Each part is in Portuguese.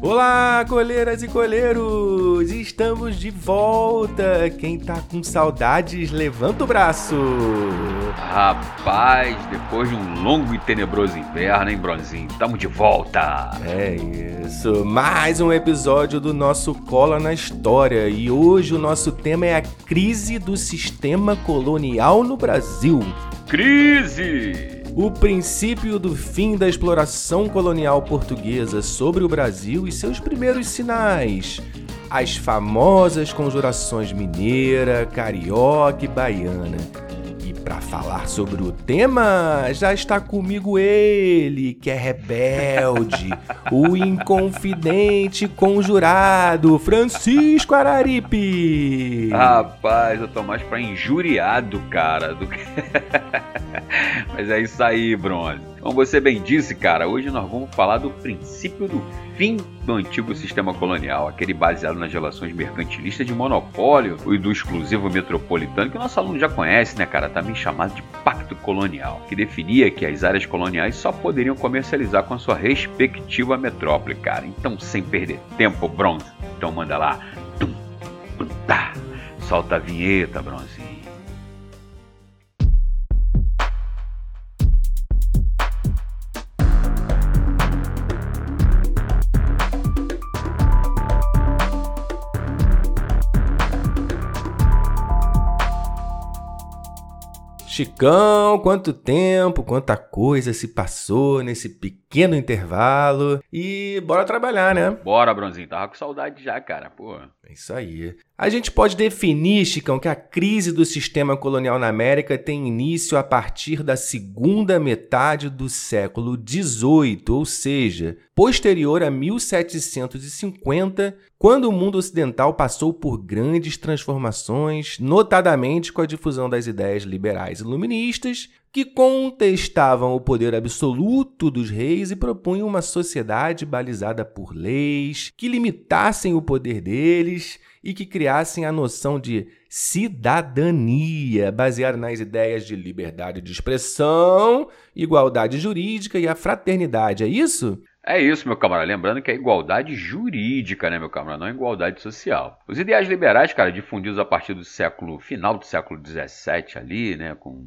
Olá, coleiras e coleiros! Estamos de volta! Quem tá com saudades, levanta o braço! Rapaz, depois de um longo e tenebroso inverno, hein, Bronzinho? Tamo de volta! É isso, mais um episódio do nosso Cola na História e hoje o nosso tema é a crise do sistema colonial no Brasil. Crise! O princípio do fim da exploração colonial portuguesa sobre o Brasil e seus primeiros sinais, as famosas conjurações mineira, carioca e baiana para falar sobre o tema, já está comigo ele, que é rebelde, o inconfidente conjurado, Francisco Araripe. Rapaz, eu tô mais pra injuriado, cara, do que. Mas é isso aí, Bronze. Como você bem disse, cara, hoje nós vamos falar do princípio do fim do antigo sistema colonial, aquele baseado nas relações mercantilistas de monopólio e do exclusivo metropolitano, que o nosso aluno já conhece, né, cara? Também chamado de Pacto Colonial, que definia que as áreas coloniais só poderiam comercializar com a sua respectiva metrópole, cara. Então, sem perder tempo, Bronze, então manda lá. Tum, tum, tá. Solta a vinheta, Bronze. Chicão, quanto tempo, quanta coisa se passou nesse pequeno intervalo. E bora trabalhar, né? Bora, Bronzinho. Tava com saudade já, cara. Pô. É isso aí. A gente pode definir, Chicão, que a crise do sistema colonial na América tem início a partir da segunda metade do século XVIII, ou seja, posterior a 1750, quando o mundo ocidental passou por grandes transformações, notadamente com a difusão das ideias liberais iluministas, que contestavam o poder absoluto dos reis e propunham uma sociedade balizada por leis que limitassem o poder deles e que criassem a noção de cidadania, baseada nas ideias de liberdade de expressão, igualdade jurídica e a fraternidade. É isso? É isso, meu camarada. Lembrando que é igualdade jurídica, né, meu camarada? Não é igualdade social. Os ideais liberais, cara, difundidos a partir do século final do século XVII ali, né, com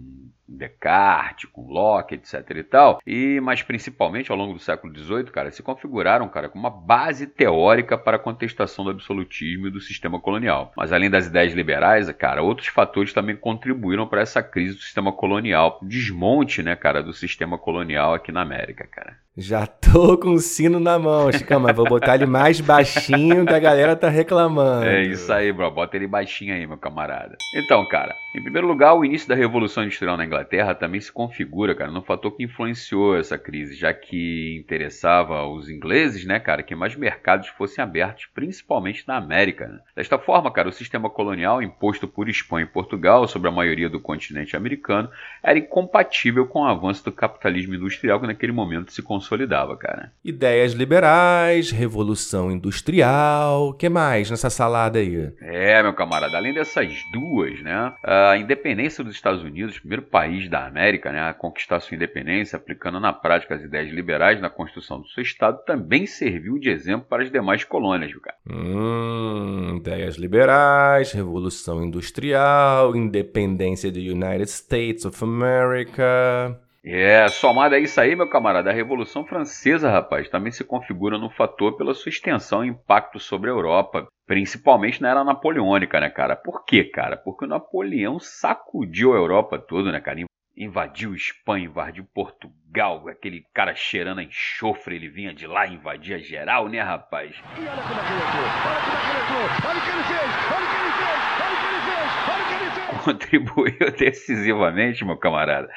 Descartes, com Locke, etc e tal, e mas principalmente ao longo do século XVIII, cara, se configuraram, cara, como uma base teórica para a contestação do absolutismo e do sistema colonial. Mas além das ideias liberais, cara, outros fatores também contribuíram para essa crise do sistema colonial, desmonte, né, cara, do sistema colonial aqui na América, cara. Já tô com o sino na mão, Chicão, mas vou botar ele mais baixinho que a galera tá reclamando. É isso aí, bro. Bota ele baixinho aí, meu camarada. Então, cara, em primeiro lugar, o início da Revolução Industrial na Inglaterra também se configura, cara, num fator que influenciou essa crise, já que interessava os ingleses, né, cara, que mais mercados fossem abertos, principalmente na América. Né? Desta forma, cara, o sistema colonial imposto por Espanha e Portugal sobre a maioria do continente americano era incompatível com o avanço do capitalismo industrial que naquele momento se consolidava, cara. Ideias liberais, revolução industrial, que mais nessa salada aí? É, meu camarada, além dessas duas, né, a independência dos Estados Unidos, primeiro país da América, né, a conquistar sua independência, aplicando na prática as ideias liberais na construção do seu estado, também serviu de exemplo para as demais colônias, cara? Hum, ideias liberais, revolução industrial, independência do United States of America. É, somado a isso aí, meu camarada, a Revolução Francesa, rapaz, também se configura no fator pela sua extensão e impacto sobre a Europa, principalmente na era napoleônica, né, cara? Por quê, cara? Porque o Napoleão sacudiu a Europa toda, né, cara? Invadiu Espanha, invadiu Portugal, aquele cara cheirando a enxofre, ele vinha de lá, invadia geral, né, rapaz? E olha como é que ele entrou, olha como é que ele entrou, olha o que ele fez, olha o que ele fez, olha o que ele fez, olha o que ele fez! contribuiu decisivamente, meu camarada,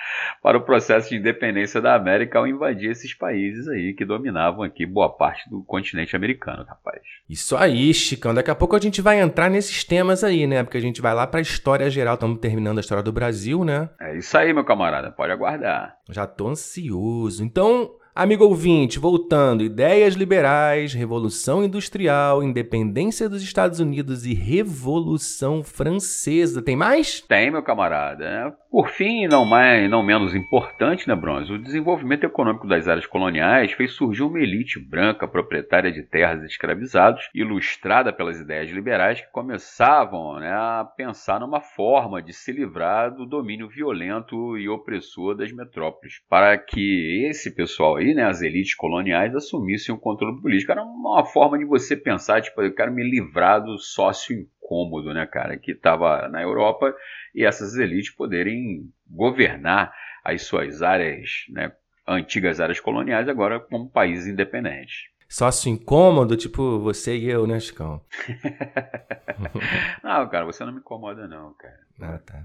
para o processo de independência da América ao invadir esses países aí que dominavam aqui boa parte do continente americano, rapaz. Isso aí, Chicão. Daqui a pouco a gente vai entrar nesses temas aí, né? Porque a gente vai lá para a história geral. Estamos terminando a história do Brasil, né? É isso aí, meu camarada. Pode aguardar. Já tô ansioso. Então, Amigo ouvinte, voltando, ideias liberais, revolução industrial, independência dos Estados Unidos e revolução francesa. Tem mais? Tem, meu camarada. Por fim, não mais, não menos importante, né, Bronze? O desenvolvimento econômico das áreas coloniais fez surgir uma elite branca proprietária de terras escravizados, ilustrada pelas ideias liberais que começavam né, a pensar numa forma de se livrar do domínio violento e opressor das metrópoles, para que esse pessoal aí, né, as elites coloniais, assumissem o controle político. Era uma forma de você pensar, tipo, eu quero me livrar do sócio incômodo, né, cara, que estava na Europa e essas elites poderem governar as suas áreas, né, antigas áreas coloniais, agora como países independentes. Sócio incômodo, tipo você e eu, né, Chicão? não, cara, você não me incomoda, não, cara. Ah, tá.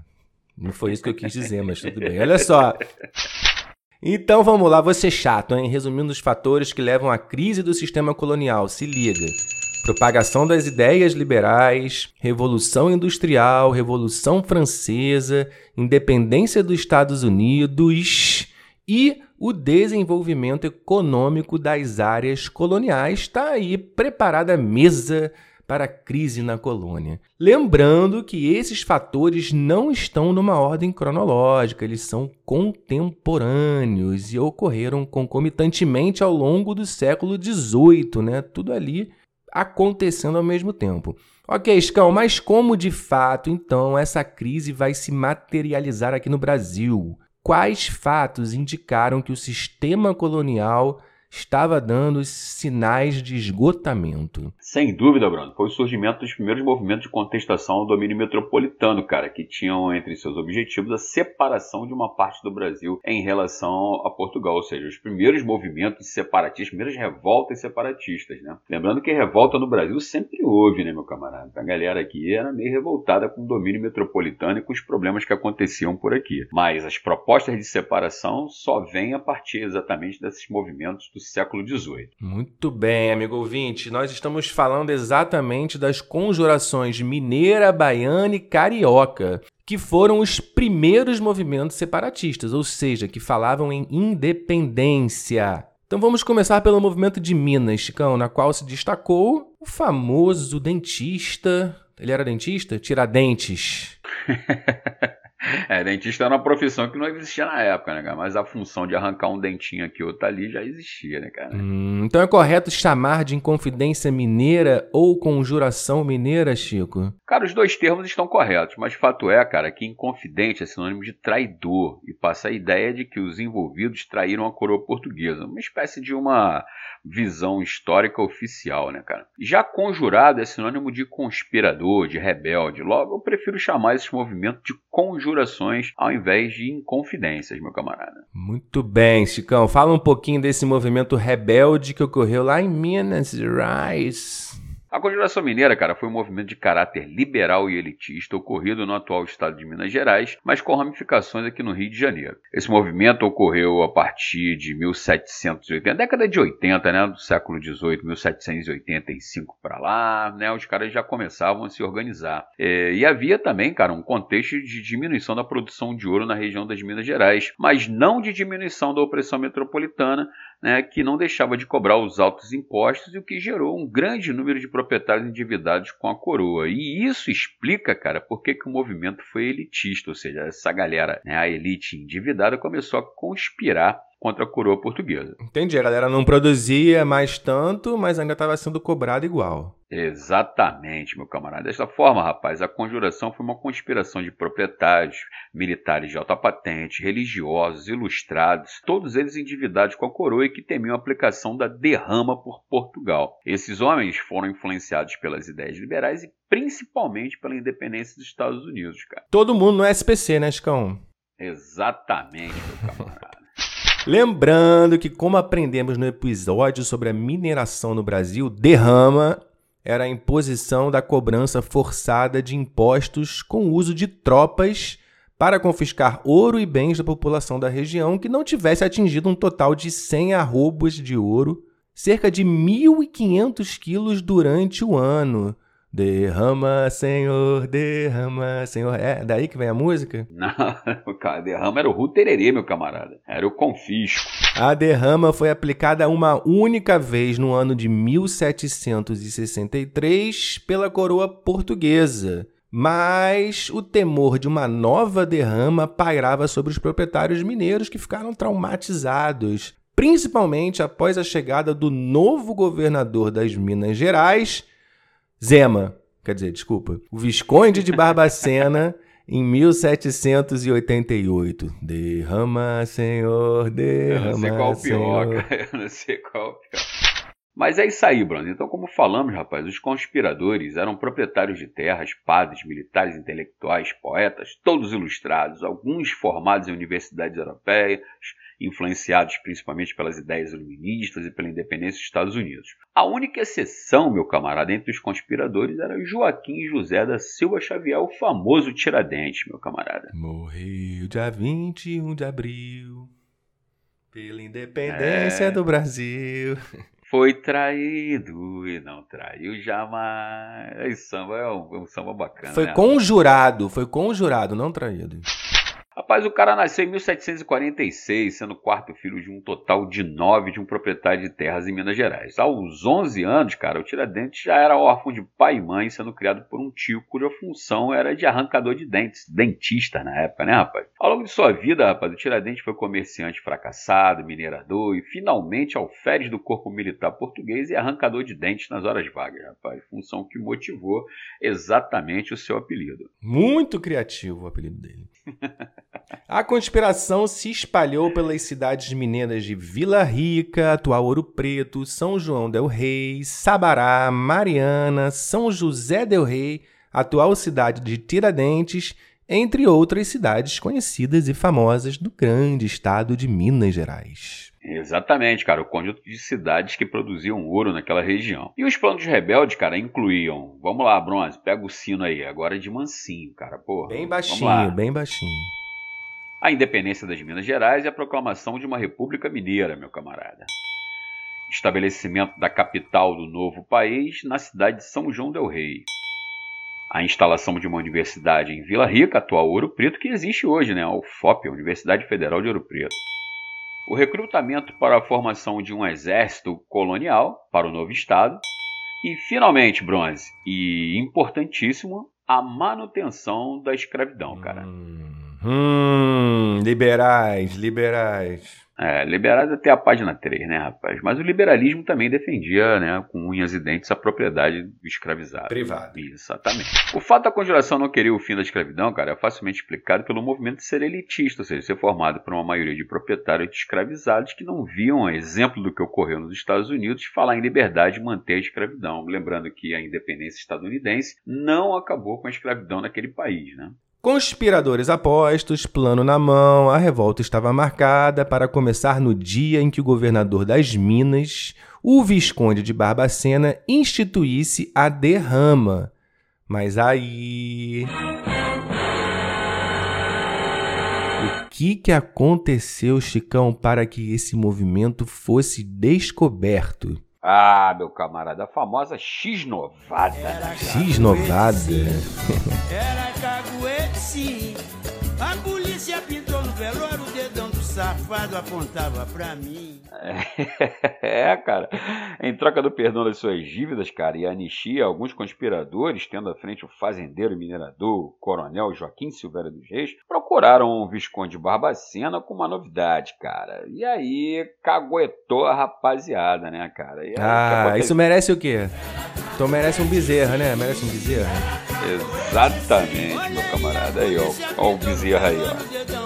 Não foi isso que eu quis dizer, mas tudo bem. Olha só. Então vamos lá, você chato, hein? Resumindo os fatores que levam à crise do sistema colonial, se liga. Propagação das ideias liberais, Revolução Industrial, Revolução Francesa, independência dos Estados Unidos e o desenvolvimento econômico das áreas coloniais. Está aí preparada a mesa para a crise na colônia. Lembrando que esses fatores não estão numa ordem cronológica, eles são contemporâneos e ocorreram concomitantemente ao longo do século XVIII, né? Tudo ali acontecendo ao mesmo tempo. Ok, Scão, mas como de fato então essa crise vai se materializar aqui no Brasil? Quais fatos indicaram que o sistema colonial estava dando sinais de esgotamento. Sem dúvida, Bruno. Foi o surgimento dos primeiros movimentos de contestação ao domínio metropolitano, cara, que tinham entre seus objetivos a separação de uma parte do Brasil em relação a Portugal, ou seja, os primeiros movimentos separatistas, primeiras revoltas separatistas, né? Lembrando que revolta no Brasil sempre houve, né, meu camarada? A galera aqui era meio revoltada com o domínio metropolitano e com os problemas que aconteciam por aqui. Mas as propostas de separação só vêm a partir exatamente desses movimentos do do século XVIII. Muito bem, amigo ouvinte. Nós estamos falando exatamente das conjurações mineira, baiana e carioca, que foram os primeiros movimentos separatistas, ou seja, que falavam em independência. Então vamos começar pelo movimento de Minas, Chicão, na qual se destacou o famoso dentista. Ele era dentista? Tiradentes. É, dentista era uma profissão que não existia na época, né, cara? Mas a função de arrancar um dentinho aqui outro ali já existia, né, cara? Hum, então é correto chamar de inconfidência mineira ou conjuração mineira, Chico? Cara, os dois termos estão corretos, mas fato é, cara, que inconfidente é sinônimo de traidor e passa a ideia de que os envolvidos traíram a coroa portuguesa. Uma espécie de uma visão histórica oficial, né, cara? Já conjurado é sinônimo de conspirador, de rebelde. Logo, eu prefiro chamar esse movimento de conjurações ao invés de inconfidências, meu camarada. Muito bem, Chicão. Fala um pouquinho desse movimento rebelde que ocorreu lá em Minas Gerais. A Conjuração Mineira, cara, foi um movimento de caráter liberal e elitista ocorrido no atual estado de Minas Gerais, mas com ramificações aqui no Rio de Janeiro. Esse movimento ocorreu a partir de 1780, década de 80, né, do século 18, 1785 para lá, né, os caras já começavam a se organizar. É, e havia também, cara, um contexto de diminuição da produção de ouro na região das Minas Gerais, mas não de diminuição da opressão metropolitana, né, que não deixava de cobrar os altos impostos e o que gerou um grande número de proprietários endividados com a coroa. E isso explica, cara, por que, o movimento foi elitista, ou seja, essa galera, né, a elite endividada, começou a conspirar contra a coroa portuguesa. Entendi, a galera não produzia mais tanto, mas ainda estava sendo cobrado igual. Exatamente, meu camarada. Desta forma, rapaz, a conjuração foi uma conspiração de proprietários, militares de alta patente, religiosos, ilustrados, todos eles endividados com a coroa e que temiam a aplicação da derrama por Portugal. Esses homens foram influenciados pelas ideias liberais e principalmente pela independência dos Estados Unidos, cara. Todo mundo no SPC, né, Chicão? Exatamente, meu camarada. Lembrando que, como aprendemos no episódio sobre a mineração no Brasil, derrama era a imposição da cobrança forçada de impostos com o uso de tropas para confiscar ouro e bens da população da região que não tivesse atingido um total de 100 arrobas de ouro, cerca de 1.500 quilos durante o ano. Derrama, Senhor, derrama, Senhor. É daí que vem a música? Não, cara, derrama era o Rutererê, meu camarada. Era o confisco. A derrama foi aplicada uma única vez no ano de 1763 pela coroa portuguesa. Mas o temor de uma nova derrama pairava sobre os proprietários mineiros que ficaram traumatizados, principalmente após a chegada do novo governador das Minas Gerais, Zema, quer dizer, desculpa, o Visconde de Barbacena, em 1788. Derrama, Senhor, derrama, Eu não sei qual pior, cara. Eu não sei qual pior. Mas é isso aí, Bruno. Então, como falamos, rapaz, os conspiradores eram proprietários de terras, padres, militares, intelectuais, poetas, todos ilustrados, alguns formados em universidades europeias, influenciados principalmente pelas ideias iluministas e pela independência dos Estados Unidos. A única exceção, meu camarada, entre os conspiradores era Joaquim José da Silva Xavier, o famoso Tiradentes, meu camarada. Morreu dia 21 de abril, pela independência é... do Brasil. Foi traído e não traiu jamais. Esse samba é um, um samba bacana. Foi né? conjurado, foi conjurado, não traído. Rapaz, o cara nasceu em 1746, sendo quarto filho de um total de nove de um proprietário de terras em Minas Gerais. Aos 11 anos, cara, o Tiradentes já era órfão de pai e mãe, sendo criado por um tio cuja função era de arrancador de dentes, dentista na época, né, rapaz? Ao longo de sua vida, rapaz, o Tiradentes foi comerciante fracassado, minerador e finalmente alferes do corpo militar português e arrancador de dentes nas horas vagas, rapaz. Função que motivou exatamente o seu apelido. Muito criativo o apelido dele. A conspiração se espalhou pelas cidades mineiras de Vila Rica, atual Ouro Preto, São João del Rei, Sabará, Mariana, São José del Rei, atual cidade de Tiradentes, entre outras cidades conhecidas e famosas do grande estado de Minas Gerais. Exatamente, cara, o conjunto de cidades que produziam ouro naquela região. E os planos rebeldes, cara, incluíam. Vamos lá, Bronze, pega o sino aí, agora de mansinho, cara, porra. Bem baixinho, bem baixinho a independência das Minas Gerais e a proclamação de uma república mineira, meu camarada. Estabelecimento da capital do novo país na cidade de São João del Rei. A instalação de uma universidade em Vila Rica, atual Ouro Preto, que existe hoje, né? A UFOP, a Universidade Federal de Ouro Preto. O recrutamento para a formação de um exército colonial para o novo estado. E, finalmente, Bronze, e importantíssimo, a manutenção da escravidão, cara. Hum. Hum, liberais, liberais. É, liberais até a página 3, né, rapaz? Mas o liberalismo também defendia, né, com unhas e dentes, a propriedade do escravizado. Privado. Exatamente. O fato da conjuração não querer o fim da escravidão, cara, é facilmente explicado pelo movimento de ser elitista, ou seja, ser formado por uma maioria de proprietários de escravizados que não viam, a exemplo do que ocorreu nos Estados Unidos, falar em liberdade e manter a escravidão. Lembrando que a independência estadunidense não acabou com a escravidão naquele país, né? Conspiradores apostos, plano na mão, a revolta estava marcada para começar no dia em que o governador das Minas, o Visconde de Barbacena, instituísse a derrama. Mas aí. O que, que aconteceu, Chicão, para que esse movimento fosse descoberto? Ah, meu camarada, a famosa X-Novada. X-Novada. Era caguete, sim. A polícia pintou no velório safado apontava pra mim. É, cara. Em troca do perdão das suas dívidas, cara, e a anistia, alguns conspiradores, tendo à frente o fazendeiro e minerador, o coronel Joaquim Silveira dos Reis, procuraram o Visconde Barbacena com uma novidade, cara. E aí caguetou a rapaziada, né, cara? Aí, ah, isso merece o quê? Então merece um bezerra, né? Merece um bezerra. Exatamente, meu camarada. Aí, ó. Ó o bezerra aí, ó.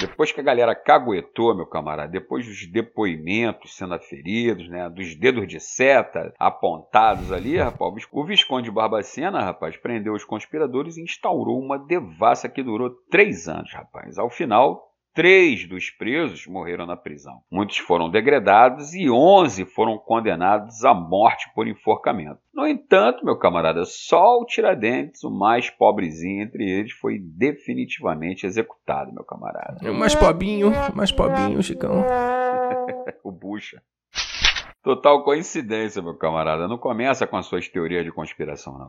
Depois que a galera caguetou, meu camarada, depois dos depoimentos sendo aferidos, né, dos dedos de seta apontados ali, rapaz, o Visconde Barbacena, rapaz, prendeu os conspiradores e instaurou uma devassa que durou três anos, rapaz. Ao final, Três dos presos morreram na prisão. Muitos foram degradados e onze foram condenados à morte por enforcamento. No entanto, meu camarada, só o Tiradentes, o mais pobrezinho entre eles, foi definitivamente executado, meu camarada. O mais pobinho, mais pobinho, Chicão. o Bucha. Total coincidência, meu camarada. Não começa com as suas teorias de conspiração, não.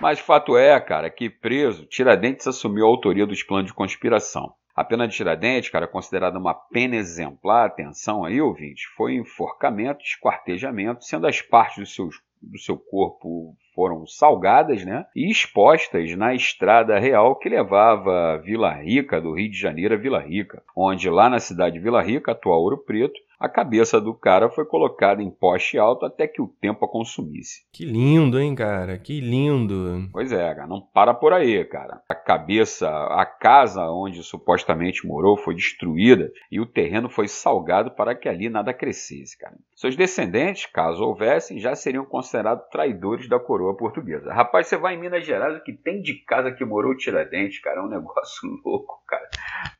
Mas fato é, cara, que preso, Tiradentes assumiu a autoria dos planos de conspiração. A pena de Tiradentes, cara, considerada uma pena exemplar, atenção aí, ouvinte, foi enforcamento, esquartejamento, sendo as partes do seu, do seu corpo foram salgadas né, e expostas na estrada real que levava Vila Rica, do Rio de Janeiro a Vila Rica, onde lá na cidade de Vila Rica, atual Ouro Preto, a cabeça do cara foi colocada em poste alto até que o tempo a consumisse. Que lindo, hein, cara? Que lindo. Pois é, cara, não para por aí, cara. A cabeça, a casa onde supostamente morou foi destruída e o terreno foi salgado para que ali nada crescesse, cara. Seus descendentes, caso houvessem, já seriam considerados traidores da coroa portuguesa. Rapaz, você vai em Minas Gerais, o que tem de casa que morou o Tiradentes, cara, é um negócio louco, cara.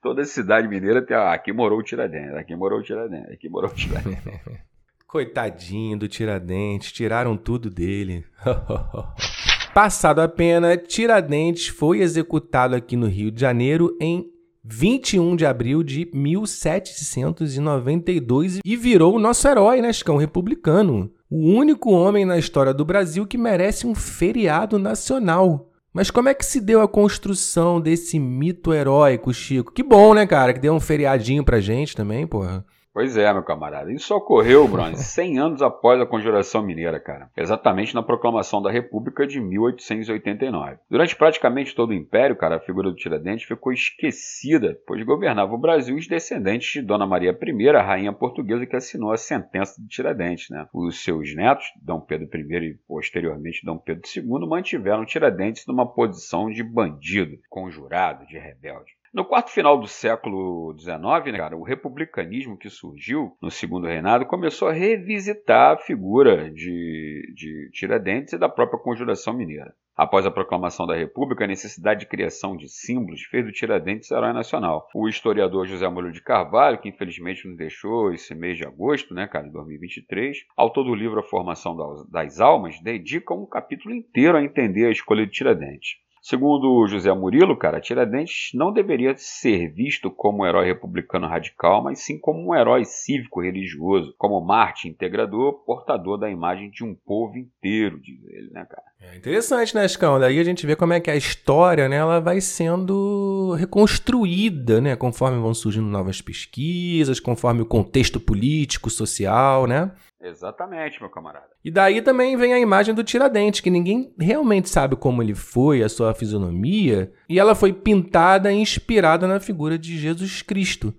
Toda cidade mineira tem, ah, aqui morou o Tiradentes, aqui morou o Tiradentes, aqui morou o Tiradentes. Coitadinho do Tiradentes, tiraram tudo dele. Passado a pena, Tiradentes foi executado aqui no Rio de Janeiro em 21 de abril de 1792 e virou o nosso herói, né, Chicão? Republicano. O único homem na história do Brasil que merece um feriado nacional. Mas como é que se deu a construção desse mito heróico, Chico? Que bom, né, cara? Que deu um feriadinho pra gente também, porra. Pois é, meu camarada. Isso ocorreu, Bruno, 100 anos após a Conjuração Mineira, cara. Exatamente na proclamação da República de 1889. Durante praticamente todo o Império, cara, a figura do Tiradentes ficou esquecida, pois governava o Brasil os descendentes de Dona Maria I, a rainha portuguesa que assinou a sentença de Tiradentes, né? Os seus netos, Dom Pedro I e posteriormente Dom Pedro II, mantiveram Tiradentes numa posição de bandido, conjurado, de rebelde. No quarto final do século XIX, né, cara, o republicanismo que surgiu no segundo reinado começou a revisitar a figura de, de Tiradentes e da própria Conjuração Mineira. Após a proclamação da República, a necessidade de criação de símbolos fez do Tiradentes herói nacional. O historiador José Murilo de Carvalho, que infelizmente nos deixou esse mês de agosto, né, cara, de 2023, autor do livro A Formação das Almas, dedica um capítulo inteiro a entender a escolha de Tiradentes. Segundo José Murilo, cara, Tiradentes não deveria ser visto como um herói republicano radical, mas sim como um herói cívico-religioso, como Marte integrador, portador da imagem de um povo inteiro, diz ele, né, cara? É interessante, né, Escão? Daí a gente vê como é que a história, né, ela vai sendo reconstruída, né, conforme vão surgindo novas pesquisas, conforme o contexto político, social, né? Exatamente, meu camarada. E daí também vem a imagem do Tiradentes, que ninguém realmente sabe como ele foi, a sua fisionomia, e ela foi pintada e inspirada na figura de Jesus Cristo.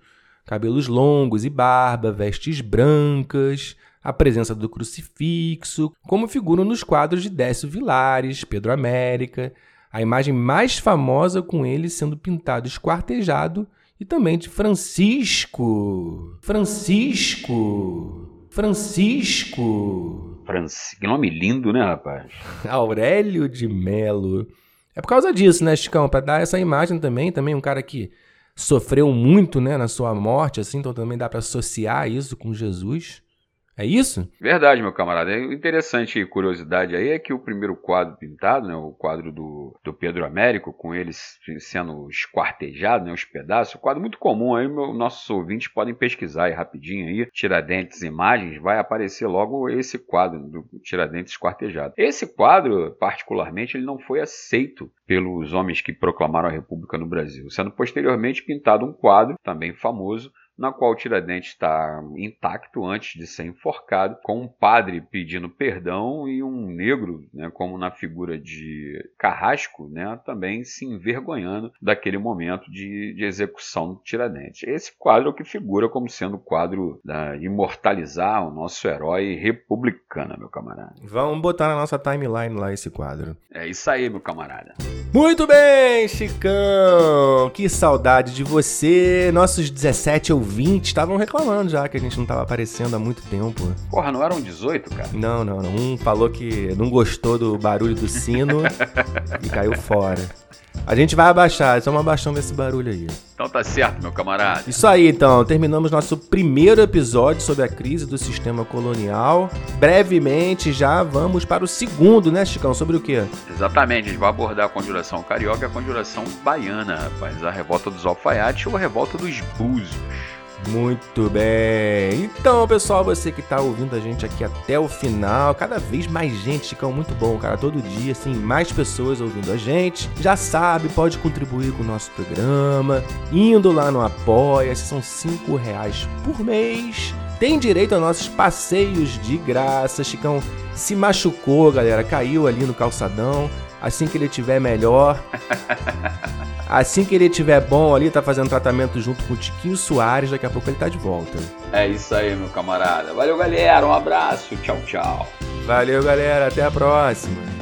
Cabelos longos e barba, vestes brancas, a presença do crucifixo, como figuram nos quadros de Décio Vilares, Pedro América, a imagem mais famosa com ele sendo pintado esquartejado, e também de Francisco. Francisco. Francisco. Francisco. Que nome lindo, né, rapaz? Aurélio de Melo. É por causa disso, né, Chicão? Pra dar essa imagem também, também um cara que sofreu muito, né, na sua morte, assim, então também dá para associar isso com Jesus. É isso? Verdade, meu camarada. É interessante curiosidade aí é que o primeiro quadro pintado, né, o quadro do, do Pedro Américo, com eles sendo esquartejado, né, os pedaços, um quadro muito comum aí, meu, nossos ouvintes podem pesquisar aí rapidinho aí, Tiradentes Imagens, vai aparecer logo esse quadro do Tiradentes esquartejado. Esse quadro, particularmente, ele não foi aceito pelos homens que proclamaram a República no Brasil, sendo posteriormente pintado um quadro, também famoso, na qual Tiradentes está intacto antes de ser enforcado, com um padre pedindo perdão e um negro, né, como na figura de Carrasco, né, também se envergonhando daquele momento de, de execução do Tiradentes. Esse quadro é o que figura como sendo o quadro da imortalizar o nosso herói republicano, meu camarada. Vamos botar na nossa timeline lá esse quadro. É isso aí, meu camarada. Muito bem, Chicão! Que saudade de você, nossos 17 ouvintes 20 estavam reclamando já que a gente não tava aparecendo há muito tempo. Porra, não eram 18, cara? Não, não, não. Um falou que não gostou do barulho do sino e caiu fora. A gente vai abaixar, estamos abaixando esse barulho aí. Então tá certo, meu camarada. Isso aí, então. Terminamos nosso primeiro episódio sobre a crise do sistema colonial. Brevemente já vamos para o segundo, né, Chicão? Sobre o quê? Exatamente, a gente vai abordar a conjuração carioca e a conjuração baiana, rapaz. A revolta dos alfaiates ou a revolta dos búzios. Muito bem. Então, pessoal, você que tá ouvindo a gente aqui até o final, cada vez mais gente, Chicão, muito bom, cara. Todo dia, assim, mais pessoas ouvindo a gente. Já sabe, pode contribuir com o nosso programa, indo lá no Apoia-se, são 5 reais por mês. Tem direito a nossos passeios de graça. Chicão se machucou, galera, caiu ali no calçadão. Assim que ele tiver melhor. Assim que ele tiver bom ali, tá fazendo tratamento junto com o Tiquinho Soares, daqui a pouco ele tá de volta. É isso aí, meu camarada. Valeu, galera. Um abraço. Tchau, tchau. Valeu, galera. Até a próxima.